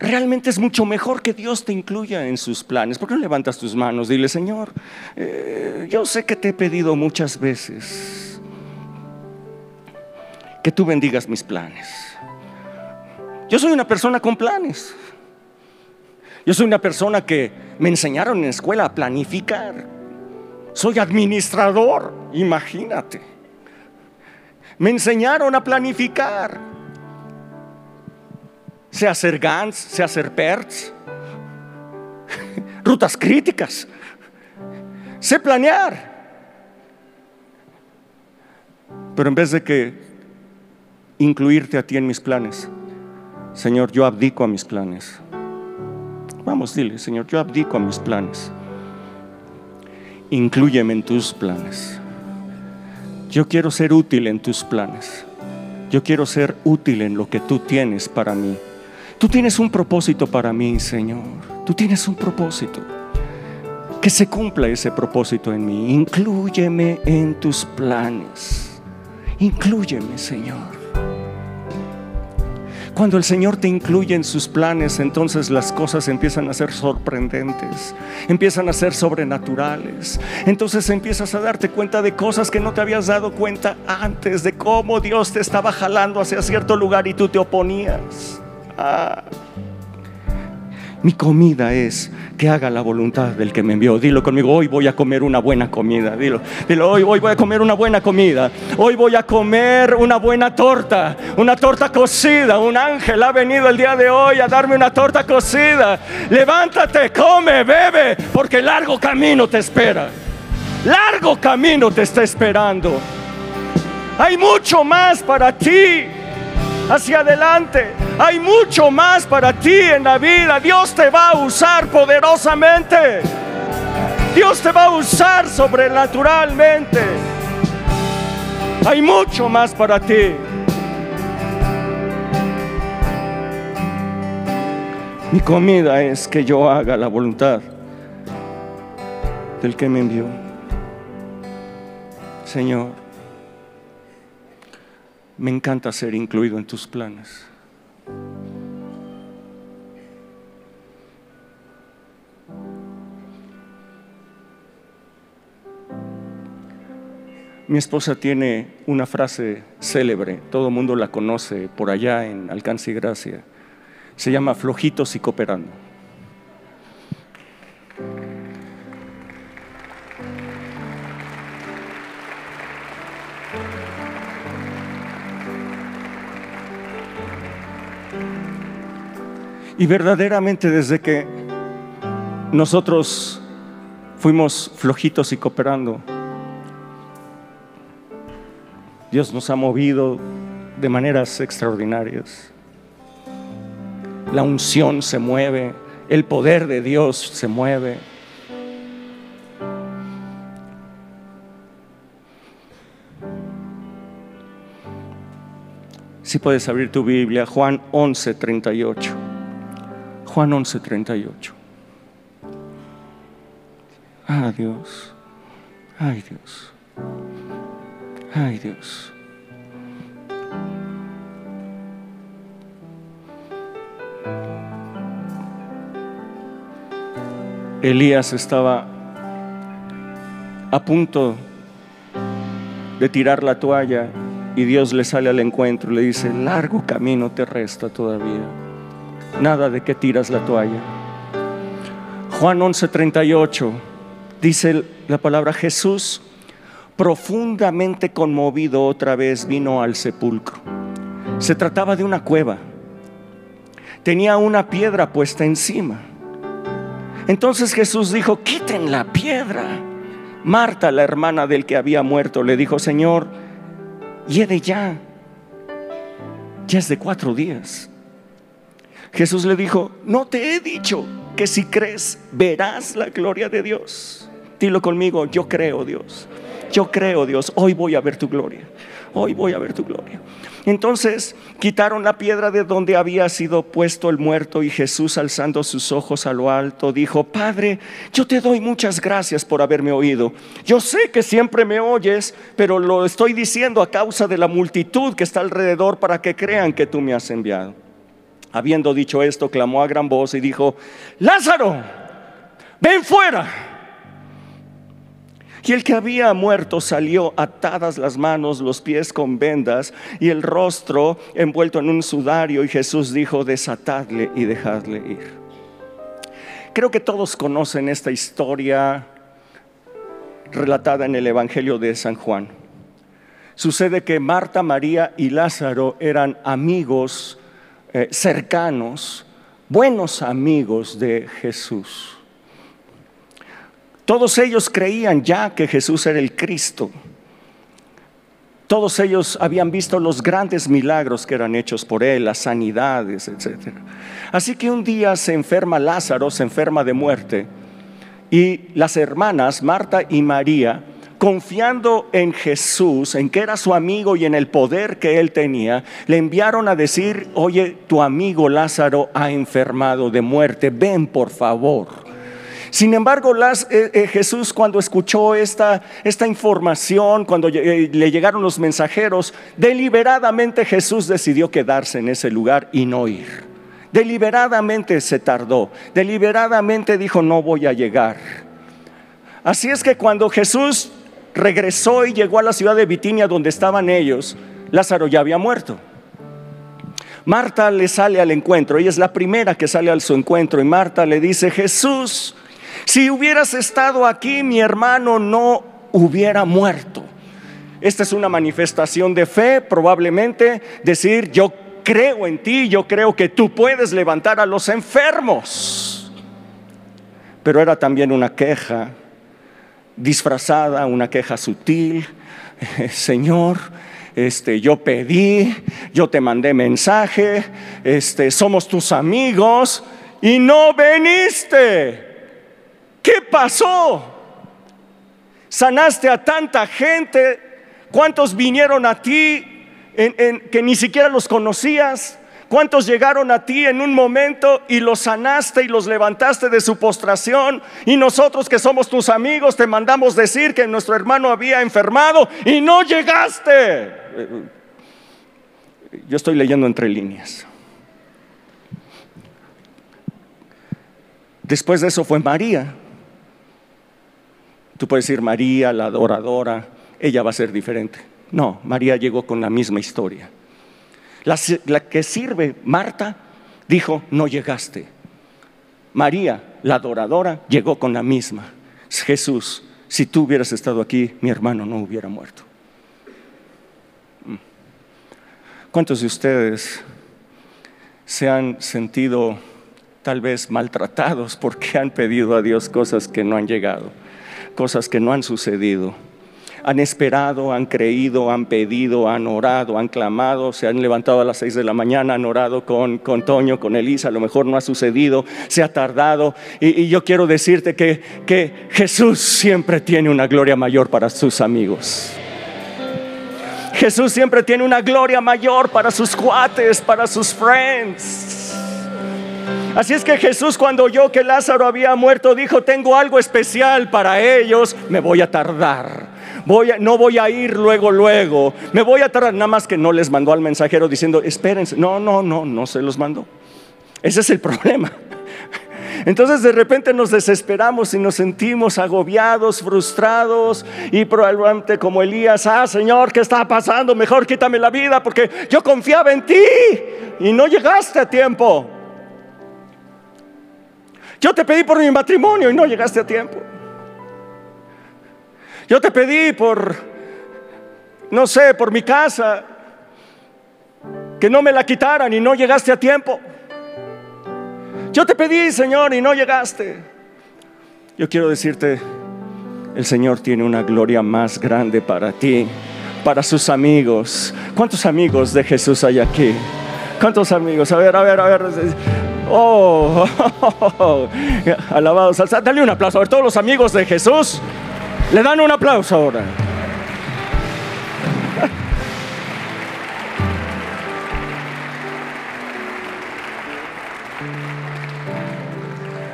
realmente es mucho mejor que Dios te incluya en sus planes. ¿Por qué no levantas tus manos? Dile, Señor, eh, yo sé que te he pedido muchas veces que tú bendigas mis planes. Yo soy una persona con planes. Yo soy una persona que me enseñaron en la escuela a planificar. Soy administrador, imagínate. Me enseñaron a planificar. Sé hacer GANs, sé hacer PERTs, [LAUGHS] rutas críticas. Sé planear. Pero en vez de que incluirte a ti en mis planes. Señor, yo abdico a mis planes. Vamos, dile, Señor, yo abdico a mis planes. Inclúyeme en tus planes. Yo quiero ser útil en tus planes. Yo quiero ser útil en lo que tú tienes para mí. Tú tienes un propósito para mí, Señor. Tú tienes un propósito. Que se cumpla ese propósito en mí. Inclúyeme en tus planes. Inclúyeme, Señor. Cuando el Señor te incluye en sus planes, entonces las cosas empiezan a ser sorprendentes, empiezan a ser sobrenaturales. Entonces empiezas a darte cuenta de cosas que no te habías dado cuenta antes, de cómo Dios te estaba jalando hacia cierto lugar y tú te oponías. Ah. Mi comida es que haga la voluntad del que me envió. Dilo conmigo, hoy voy a comer una buena comida. Dilo, dilo hoy, hoy voy a comer una buena comida. Hoy voy a comer una buena torta, una torta cocida. Un ángel ha venido el día de hoy a darme una torta cocida. Levántate, come, bebe, porque largo camino te espera. Largo camino te está esperando. Hay mucho más para ti hacia adelante. Hay mucho más para ti en la vida. Dios te va a usar poderosamente. Dios te va a usar sobrenaturalmente. Hay mucho más para ti. Mi comida es que yo haga la voluntad del que me envió. Señor, me encanta ser incluido en tus planes. Mi esposa tiene una frase célebre, todo el mundo la conoce por allá en Alcance y Gracia. Se llama flojitos y cooperando. Y verdaderamente desde que nosotros fuimos flojitos y cooperando, Dios nos ha movido de maneras extraordinarias. la unción se mueve, el poder de Dios se mueve. Si puedes abrir tu Biblia, Juan 11, 38. Juan 11, 38. Ah, Dios. Ay, Dios. Ay, Dios. Elías estaba a punto de tirar la toalla y Dios le sale al encuentro y le dice, largo camino te resta todavía. Nada de que tiras la toalla. Juan 11:38 dice la palabra Jesús, profundamente conmovido otra vez, vino al sepulcro. Se trataba de una cueva. Tenía una piedra puesta encima. Entonces Jesús dijo, quiten la piedra. Marta, la hermana del que había muerto, le dijo, Señor, hiede ya. Ya es de cuatro días. Jesús le dijo, no te he dicho que si crees verás la gloria de Dios. Dilo conmigo, yo creo Dios. Yo creo Dios, hoy voy a ver tu gloria. Hoy voy a ver tu gloria. Entonces quitaron la piedra de donde había sido puesto el muerto y Jesús alzando sus ojos a lo alto dijo, Padre, yo te doy muchas gracias por haberme oído. Yo sé que siempre me oyes, pero lo estoy diciendo a causa de la multitud que está alrededor para que crean que tú me has enviado. Habiendo dicho esto, clamó a gran voz y dijo, Lázaro, ven fuera. Y el que había muerto salió atadas las manos, los pies con vendas y el rostro envuelto en un sudario. Y Jesús dijo, desatadle y dejadle ir. Creo que todos conocen esta historia relatada en el Evangelio de San Juan. Sucede que Marta, María y Lázaro eran amigos eh, cercanos, buenos amigos de Jesús. Todos ellos creían ya que Jesús era el Cristo. Todos ellos habían visto los grandes milagros que eran hechos por él, las sanidades, etc. Así que un día se enferma Lázaro, se enferma de muerte, y las hermanas, Marta y María, confiando en Jesús, en que era su amigo y en el poder que él tenía, le enviaron a decir, oye, tu amigo Lázaro ha enfermado de muerte, ven por favor. Sin embargo, eh, eh, Jesús cuando escuchó esta, esta información, cuando eh, le llegaron los mensajeros, deliberadamente Jesús decidió quedarse en ese lugar y no ir. Deliberadamente se tardó, deliberadamente dijo, no voy a llegar. Así es que cuando Jesús regresó y llegó a la ciudad de Bitinia donde estaban ellos, Lázaro ya había muerto. Marta le sale al encuentro, ella es la primera que sale a su encuentro y Marta le dice, Jesús, si hubieras estado aquí, mi hermano no hubiera muerto. Esta es una manifestación de fe, probablemente decir, yo creo en ti, yo creo que tú puedes levantar a los enfermos. Pero era también una queja disfrazada, una queja sutil. Señor, este, yo pedí, yo te mandé mensaje, este, somos tus amigos y no veniste. ¿Qué pasó? Sanaste a tanta gente. ¿Cuántos vinieron a ti en, que ni siquiera los conocías? ¿Cuántos llegaron a ti en un momento y los sanaste y los levantaste de su postración? Y nosotros que somos tus amigos te mandamos decir que nuestro hermano había enfermado y no llegaste. Yo estoy leyendo entre líneas. Después de eso fue María. Tú puedes decir María, la adoradora, ella va a ser diferente. No, María llegó con la misma historia. La, que sirve, Marta, dijo, no llegaste. María, la adoradora, llegó con la misma. Jesús, si tú hubieras estado aquí, mi hermano no hubiera muerto. Mm. ¿Cuántos de ustedes se han sentido tal vez maltratados porque han pedido a Dios cosas que no han llegado? cosas que no han sucedido. Han esperado, han creído, han pedido, han orado, han clamado, se han levantado a las seis de la mañana, han orado con, con Toño, con Elisa, a lo mejor no ha sucedido, se ha tardado. Y, yo quiero decirte que, que Jesús siempre tiene una gloria mayor para sus amigos. Jesús siempre tiene una gloria mayor para sus cuates, para sus friends. Así es que Jesús cuando oyó que Lázaro había muerto dijo, tengo algo especial para ellos, me voy a tardar. Voy no voy a ir luego, luego. Me voy a tardar. Nada más que no les mandó al mensajero diciendo, espérense. No, no, no, no se los mandó. Ese es el [LAUGHS] problema. Entonces de repente nos desesperamos y nos sentimos agobiados, frustrados y probablemente como Elías, ah Señor, ¿qué está pasando? Mejor quítame la vida porque yo confiaba en ti y no llegaste a tiempo. Yo te pedí por mi matrimonio y no llegaste a tiempo. Yo te pedí por, no sé, por mi casa, que no me la quitaran y no llegaste a tiempo. Yo te pedí, Señor, y no llegaste. Yo quiero decirte, el Señor tiene una gloria más grande para ti, para sus amigos. ¿Cuántos amigos de Jesús hay aquí? ¿Cuántos amigos? A ver, a ver, a ver. Oh, [LAUGHS] alabado. Dale un aplauso. A ver, todos los amigos de Jesús le dan un aplauso ahora.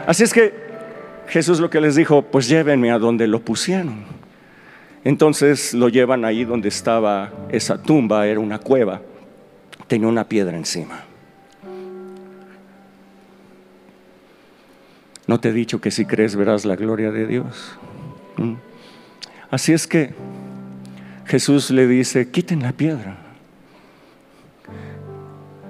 Así es que Jesús lo que les dijo, pues llévenme a donde lo pusieron. Entonces lo llevan ahí donde estaba esa tumba, era una cueva, tenía una piedra encima. ¿No te he dicho que si crees verás la gloria de Dios? ¿Mm? Así es que Jesús le dice, quiten la piedra.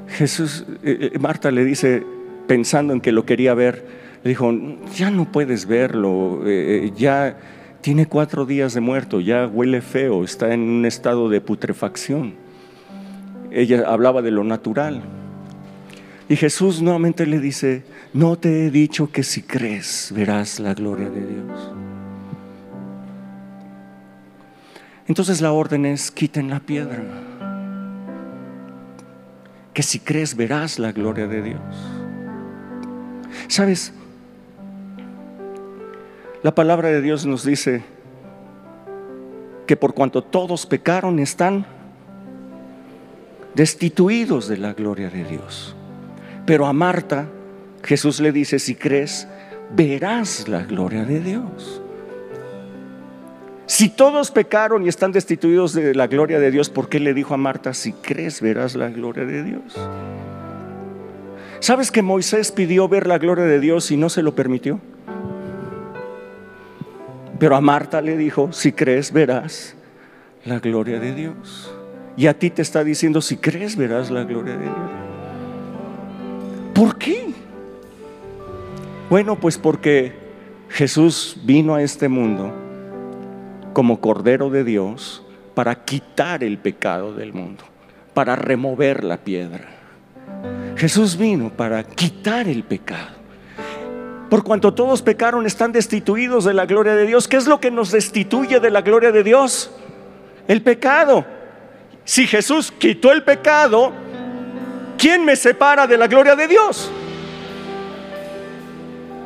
Jesús, eh, eh, Marta le dice, pensando en que lo quería ver, le dijo, ya no puedes verlo, eh, ya tiene cuatro días de muerto, ya huele feo, está en un estado de putrefacción. Ella hablaba de lo natural. Y Jesús nuevamente le dice, no te he dicho que si crees verás la gloria de Dios. Entonces la orden es, quiten la piedra. Que si crees verás la gloria de Dios. ¿Sabes? La palabra de Dios nos dice que por cuanto todos pecaron están destituidos de la gloria de Dios. Pero a Marta Jesús le dice, si crees, verás la gloria de Dios. Si todos pecaron y están destituidos de la gloria de Dios, ¿por qué le dijo a Marta, si crees, verás la gloria de Dios? ¿Sabes que Moisés pidió ver la gloria de Dios y no se lo permitió? Pero a Marta le dijo, si crees, verás la gloria de Dios. Y a ti te está diciendo, si crees, verás la gloria de Dios. ¿Por qué? Bueno, pues porque Jesús vino a este mundo como Cordero de Dios para quitar el pecado del mundo, para remover la piedra. Jesús vino para quitar el pecado. Por cuanto todos pecaron, están destituidos de la gloria de Dios. ¿Qué es lo que nos destituye de la gloria de Dios? El pecado. Si Jesús quitó el pecado, ¿quién me separa de la gloria de Dios?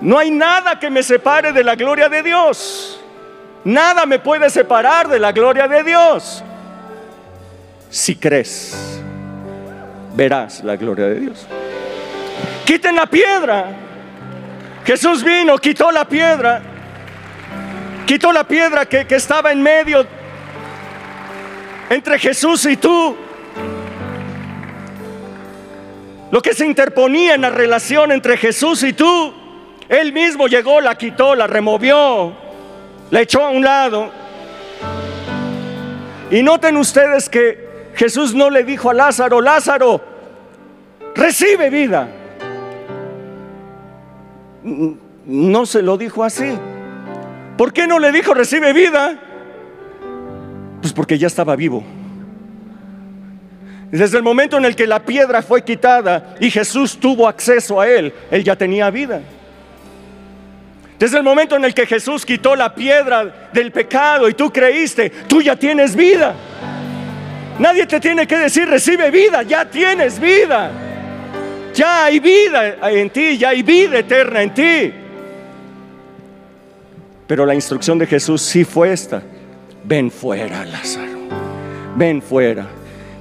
No hay nada que me separe de la gloria de Dios. Nada me puede separar de la gloria de Dios. Si crees, verás la gloria de Dios. Quiten la piedra. Jesús vino, quitó la piedra. Quitó la piedra que, que estaba en medio entre Jesús y tú. Lo que se interponía en la relación entre Jesús y tú. Él mismo llegó, la quitó, la removió la echó a un lado. Y noten ustedes que Jesús no le dijo a Lázaro, Lázaro, recibe vida. No se lo dijo así. ¿Por qué no le dijo recibe vida? Pues porque ya estaba vivo. Desde el momento en el que la piedra fue quitada y Jesús tuvo acceso a él, él ya tenía vida. Desde el momento en el que Jesús quitó la piedra del pecado y tú creíste, tú ya tienes vida. Nadie te tiene que decir, recibe vida, ya tienes vida. Ya hay vida en ti, ya hay vida eterna en ti. Pero la instrucción de Jesús sí fue esta. Ven fuera, Lázaro. Ven fuera.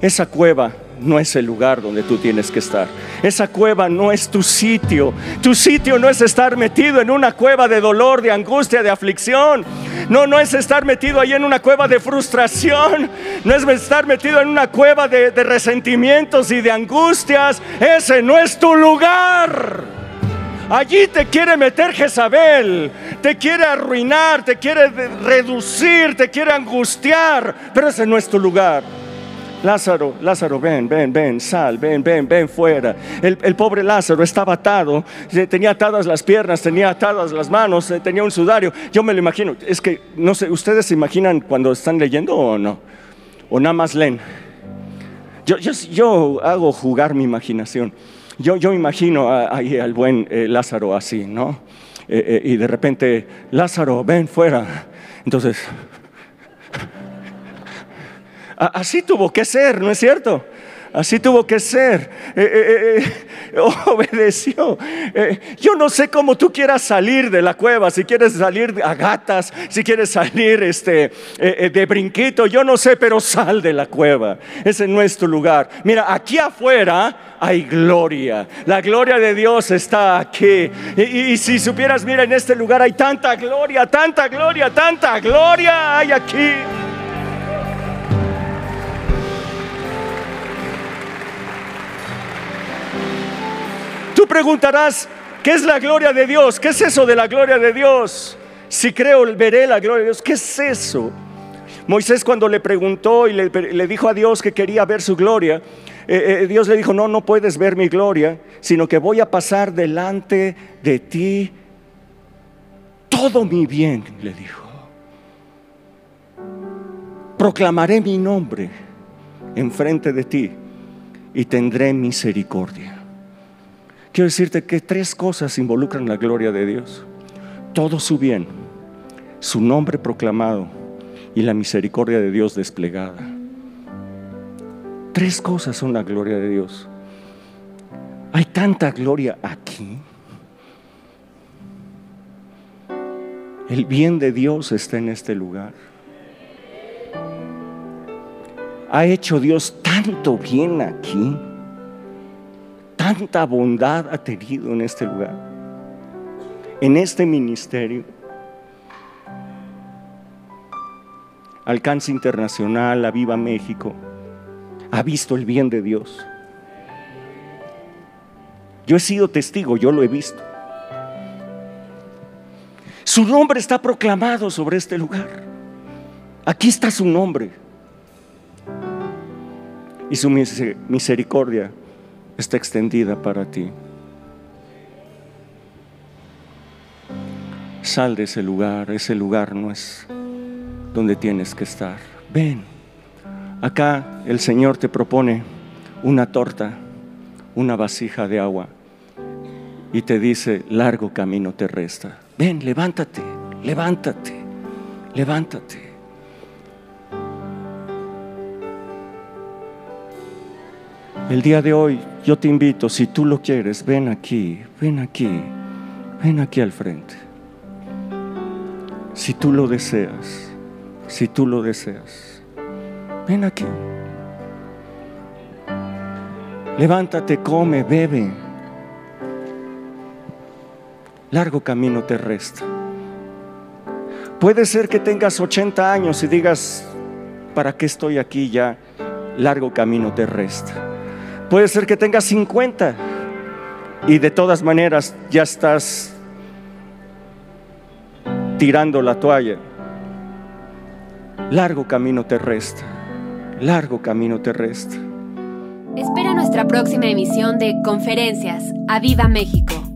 Esa cueva no es el lugar donde tú tienes que estar. Esa cueva no es tu sitio. Tu sitio no es estar metido en una cueva de dolor, de angustia, de aflicción. No, no es estar metido ahí en una cueva de frustración. No es estar metido en una cueva de, resentimientos y de angustias. Ese no es tu lugar. Allí te quiere meter Jezabel, te quiere arruinar, te quiere reducir, te quiere angustiar, pero ese no es tu lugar. Lázaro, Lázaro, ven, ven, ven, sal, ven, ven, ven fuera. El, pobre Lázaro estaba atado, tenía atadas las piernas, tenía atadas las manos, eh, tenía un sudario. Yo me lo imagino, es que no sé, ¿ustedes se imaginan cuando están leyendo o no? ¿O nada más leen? Yo, yo, hago jugar mi imaginación. Yo, yo imagino ahí al buen eh, Lázaro así, ¿no? Eh, y de repente, Lázaro, ven fuera. Entonces, Así tuvo que ser, ¿no es cierto? Así tuvo que ser. Eh, eh, eh, [LAUGHS] obedeció. yo no sé cómo tú quieras salir de la cueva, si quieres salir a gatas, si quieres salir este, de brinquito, yo no sé, pero sal de la cueva. Ese es nuestro lugar. Mira, aquí afuera hay gloria. La gloria de Dios está aquí. Y si supieras, mira, en este lugar hay tanta gloria, tanta gloria, tanta gloria hay aquí. Tú preguntarás, ¿qué es la gloria de Dios? ¿Qué es eso de la gloria de Dios? Si creo, veré la gloria de Dios. ¿Qué es eso? Moisés cuando le preguntó y le, dijo a Dios que quería ver su gloria, eh, eh, Dios le dijo, no, no puedes ver mi gloria, sino que voy a pasar delante de ti todo mi bien, le dijo. Proclamaré mi nombre enfrente de ti y tendré misericordia. Quiero decirte que tres cosas involucran la gloria de Dios. Todo su bien, su nombre proclamado y la misericordia de Dios desplegada. Tres cosas son la gloria de Dios. Hay tanta gloria aquí. El bien de Dios está en este lugar. Ha hecho Dios tanto bien aquí tanta bondad ha tenido en este lugar, en este ministerio. Alcance Internacional, la Viva México, ha visto el bien de Dios. Yo he sido testigo, yo lo he visto. Su nombre está proclamado sobre este lugar. Aquí está su nombre. Y su misericordia está extendida para ti. Sal de ese lugar, ese lugar no es donde tienes que estar. Ven, acá el Señor te propone una torta, una vasija de agua y te dice, largo camino te resta. Ven, levántate, levántate, levántate. El día de hoy yo te invito, si tú lo quieres, ven aquí, ven aquí, ven aquí al frente. Si tú lo deseas, si tú lo deseas, ven aquí. Levántate, come, bebe. Largo camino te resta. Puede ser que tengas 80 años y digas, ¿para qué estoy aquí ya? Largo camino te resta. Puede ser que tengas 50 y de todas maneras ya estás tirando la toalla. Largo camino te resta, largo camino te resta. Espera nuestra próxima emisión de Conferencias. ¡A Viva México!